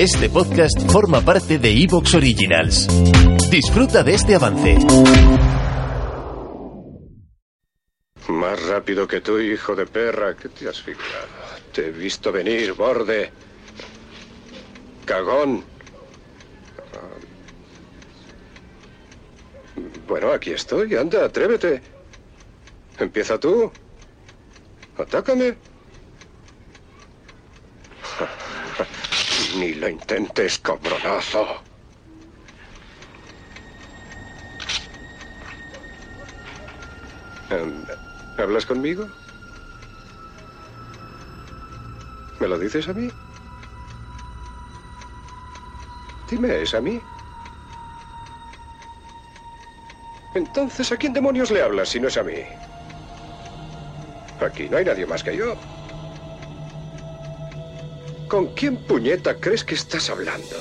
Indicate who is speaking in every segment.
Speaker 1: Este podcast forma parte de Evox Originals. Disfruta de este avance.
Speaker 2: Más rápido que tú, hijo de perra. ¿Qué te has fijado? Te he visto venir, borde. Cagón. Bueno, aquí estoy. Anda, atrévete. Empieza tú. Atácame. Ni lo intentes, cabronazo. Em, ¿Hablas conmigo? ¿Me lo dices a mí? Dime, ¿es a mí? Entonces, ¿a quién demonios le hablas si no es a mí? Aquí no hay nadie más que yo. ¿Con quién puñeta crees que estás hablando?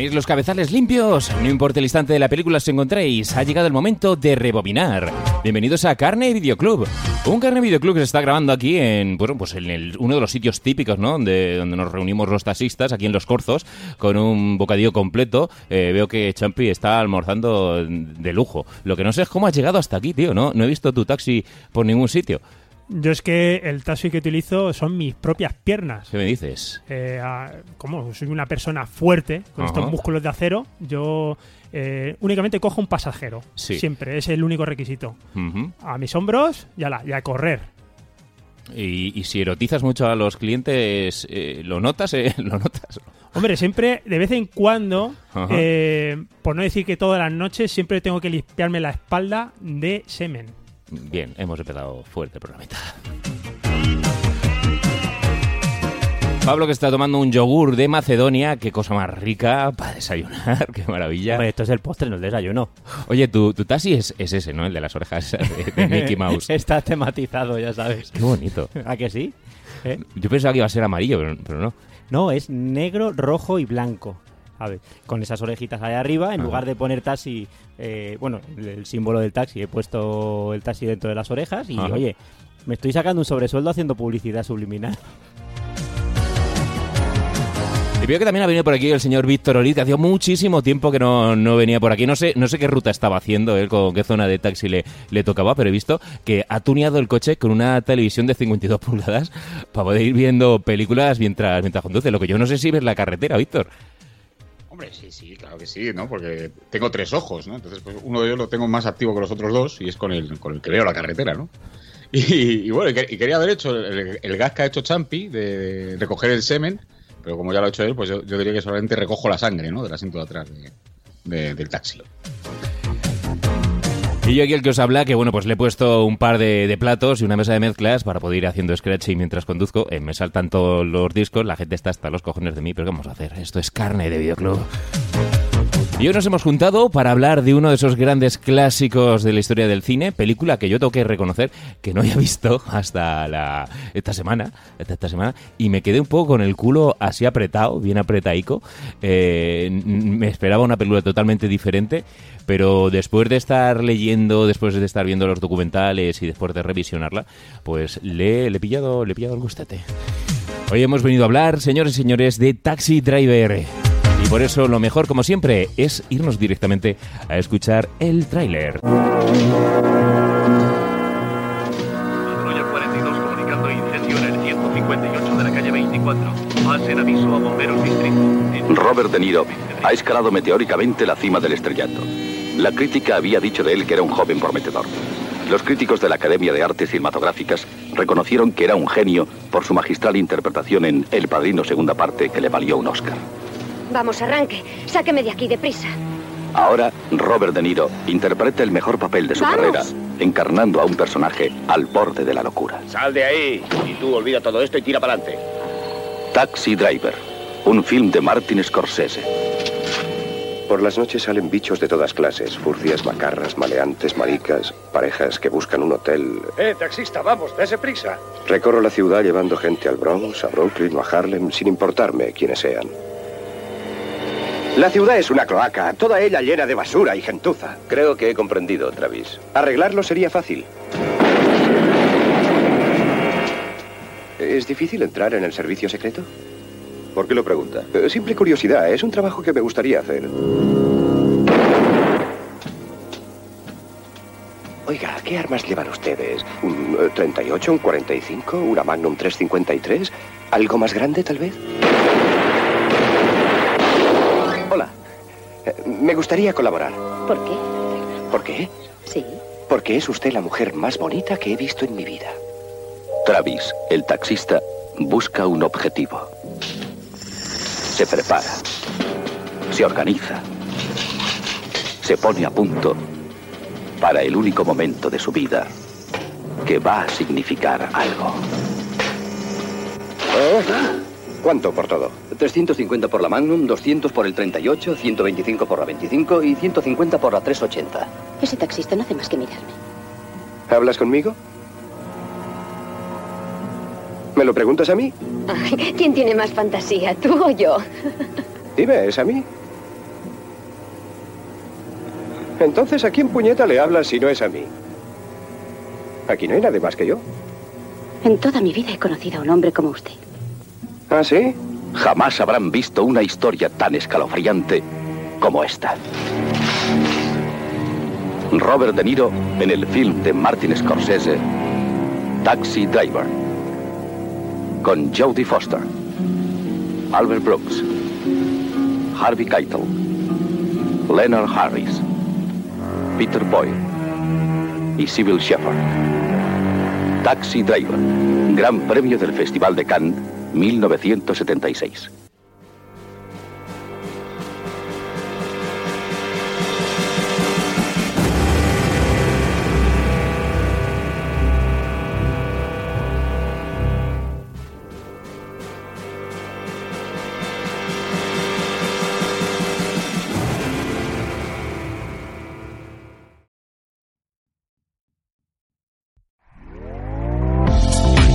Speaker 3: ¿Tenéis los cabezales limpios? No importa el instante de la película os encontréis, ha llegado el momento de rebobinar. Bienvenidos a Carne Videoclub. Un Carne Videoclub que se está grabando aquí en, bueno, pues en el- uno de los sitios típicos, ¿no? Donde, donde nos reunimos los taxistas, aquí en Los Corzos, con un bocadillo completo. Eh, veo que Champi está almorzando de lujo. Lo que no sé es cómo has llegado hasta aquí, tío, ¿no? No he visto tu taxi por ningún sitio.
Speaker 4: Yo es que el taxi que utilizo son mis propias piernas.
Speaker 3: ¿Qué me dices?
Speaker 4: Eh, a- como soy una persona fuerte, con
Speaker 3: Ajá.
Speaker 4: estos músculos de acero, yo eh, únicamente cojo un pasajero.
Speaker 3: Sí.
Speaker 4: Siempre, es el único requisito. A mis hombros y a, la, y a correr.
Speaker 3: y, y si erotizas mucho a los clientes, eh, ¿lo notas? eh? ¿Lo notas?
Speaker 4: Hombre, siempre, de vez en cuando, eh, por no decir que todas las noches, siempre tengo que limpiarme la espalda de semen.
Speaker 3: Bien, hemos empezado fuerte el programita. Pablo que está tomando un yogur de Macedonia, qué cosa más rica para desayunar, qué maravilla.
Speaker 5: Hombre, esto es el postre, no el desayuno.
Speaker 3: Oye, tu, tu taxi es, es ese, ¿no? El de las orejas de, de Mickey Mouse.
Speaker 5: Está tematizado, ya sabes.
Speaker 3: Qué bonito.
Speaker 5: ¿A que sí? ¿Eh?
Speaker 3: Yo pensaba que iba a ser amarillo, pero, pero no.
Speaker 5: No, es negro, rojo y blanco. A ver, con esas orejitas ahí arriba, en
Speaker 3: Ajá.
Speaker 5: lugar de poner taxi, eh, bueno, el, el símbolo del taxi, he puesto el taxi dentro de las orejas y,
Speaker 3: Ajá.
Speaker 5: oye, me estoy sacando un sobresueldo haciendo publicidad subliminal.
Speaker 3: Y veo que también ha venido por aquí el señor Víctor Oliz, que hacía muchísimo tiempo que no, no venía por aquí. No sé, no sé qué ruta estaba haciendo él, con qué zona de taxi le, le tocaba, pero he visto que ha tuneado el coche con una televisión de 52 pulgadas para poder ir viendo películas mientras, mientras conduce. Lo que yo no sé si ves la carretera, Víctor.
Speaker 6: Sí, sí, claro que sí, ¿no? Porque tengo tres ojos, ¿no? Entonces, pues uno de ellos lo tengo más activo que los otros dos y es con el, con el que veo la carretera, ¿no? Y, bueno, y, que- y quería haber hecho el, el gas que ha hecho Champi de, recoger el semen, pero como ya lo ha hecho él, pues yo, diría que solamente recojo la sangre, ¿no? Del asiento de atrás de- de- del taxi.
Speaker 3: Y yo aquí el que os habla, que bueno, pues le he puesto un par de, platos y una mesa de mezclas para poder ir haciendo scratch y mientras conduzco. eh, me saltan todos los discos, la gente está hasta los cojones de mí, pero ¿qué vamos a hacer? Esto es carne de videoclub. Y hoy nos hemos juntado para hablar de uno de esos grandes clásicos de la historia del cine, película que yo tengo que reconocer que no había visto hasta esta semana, hasta esta semana, y me quedé un poco con el culo así apretado, bien apretaico. Eh, me esperaba una película totalmente diferente, pero después de estar leyendo, después de estar viendo los documentales y después de revisionarla, pues le, le he pillado, le he pillado el gustete. Hoy hemos venido a hablar, señores y señores, de Taxi Driver. Y por eso lo mejor, como siempre, es irnos directamente a escuchar el tráiler.
Speaker 7: Patrulla 42 comunicando incendio en el 158 de la calle 24. Pasen aviso a bomberos distrito.
Speaker 8: Robert De Niro ha escalado meteóricamente la cima del estrellato. La crítica había dicho de él que era un joven prometedor. Los críticos de la Academia de Artes Cinematográficas reconocieron que era un genio por su magistral interpretación en El Padrino segunda parte que le valió un Oscar.
Speaker 9: Vamos, arranque. Sáqueme de aquí deprisa.
Speaker 8: Ahora, Robert De Niro interpreta el mejor papel de su
Speaker 9: ¡Vamos!
Speaker 8: carrera, encarnando a un personaje al borde de la locura.
Speaker 10: Sal de ahí. Y tú olvida todo esto y tira para adelante.
Speaker 8: Taxi Driver, un film de Martin Scorsese.
Speaker 2: Por las noches salen bichos de todas clases, furcias, macarras, maleantes, maricas, parejas que buscan un hotel.
Speaker 11: Eh, taxista, vamos, dése prisa.
Speaker 2: Recorro la ciudad llevando gente al Bronx, a Brooklyn o a Harlem, sin importarme quiénes sean. La ciudad es una cloaca, toda ella llena de basura y gentuza.
Speaker 10: Creo que he comprendido, Travis.
Speaker 2: Arreglarlo sería fácil. ¿Es difícil entrar en el servicio secreto?
Speaker 10: ¿Por qué lo pregunta?
Speaker 2: Eh, Simple curiosidad, es un trabajo que me gustaría hacer. Oiga, ¿qué armas llevan ustedes? ¿Un eh, 38, un 45, una Magnum 353? ¿Algo más grande, tal vez? Hola. Eh, Me gustaría colaborar.
Speaker 9: ¿Por qué?
Speaker 2: ¿Por qué?
Speaker 9: Sí.
Speaker 2: Porque es usted la mujer más bonita que he visto en mi vida.
Speaker 8: Travis, el taxista, busca un objetivo. Se prepara. Se organiza. Se pone a punto para el único momento de su vida que va a significar algo.
Speaker 2: ¿Cuánto por todo?
Speaker 12: 350 por la Magnum, 200 por el 38, 125 por la 25 y 150 por la 380.
Speaker 9: Ese taxista no hace más que mirarme.
Speaker 2: ¿Hablas conmigo? ¿Me lo preguntas a mí?
Speaker 9: Ay, ¿Quién tiene más fantasía, tú o yo?
Speaker 2: Dime, ¿es a mí? Entonces, ¿a quién puñeta le hablas si no es a mí? Aquí no hay nadie más que yo.
Speaker 9: En toda mi vida he conocido a un hombre como usted.
Speaker 2: ¿Ah, sí?
Speaker 8: Jamás habrán visto una historia tan escalofriante como esta. Robert De Niro en el film de Martin Scorsese, Taxi Driver, con Jodie Foster, Albert Brooks, Harvey Keitel, Leonard Harris, Peter Boyle y Sybil Shepherd. Taxi Driver, Gran Premio del Festival de Cannes, 1976.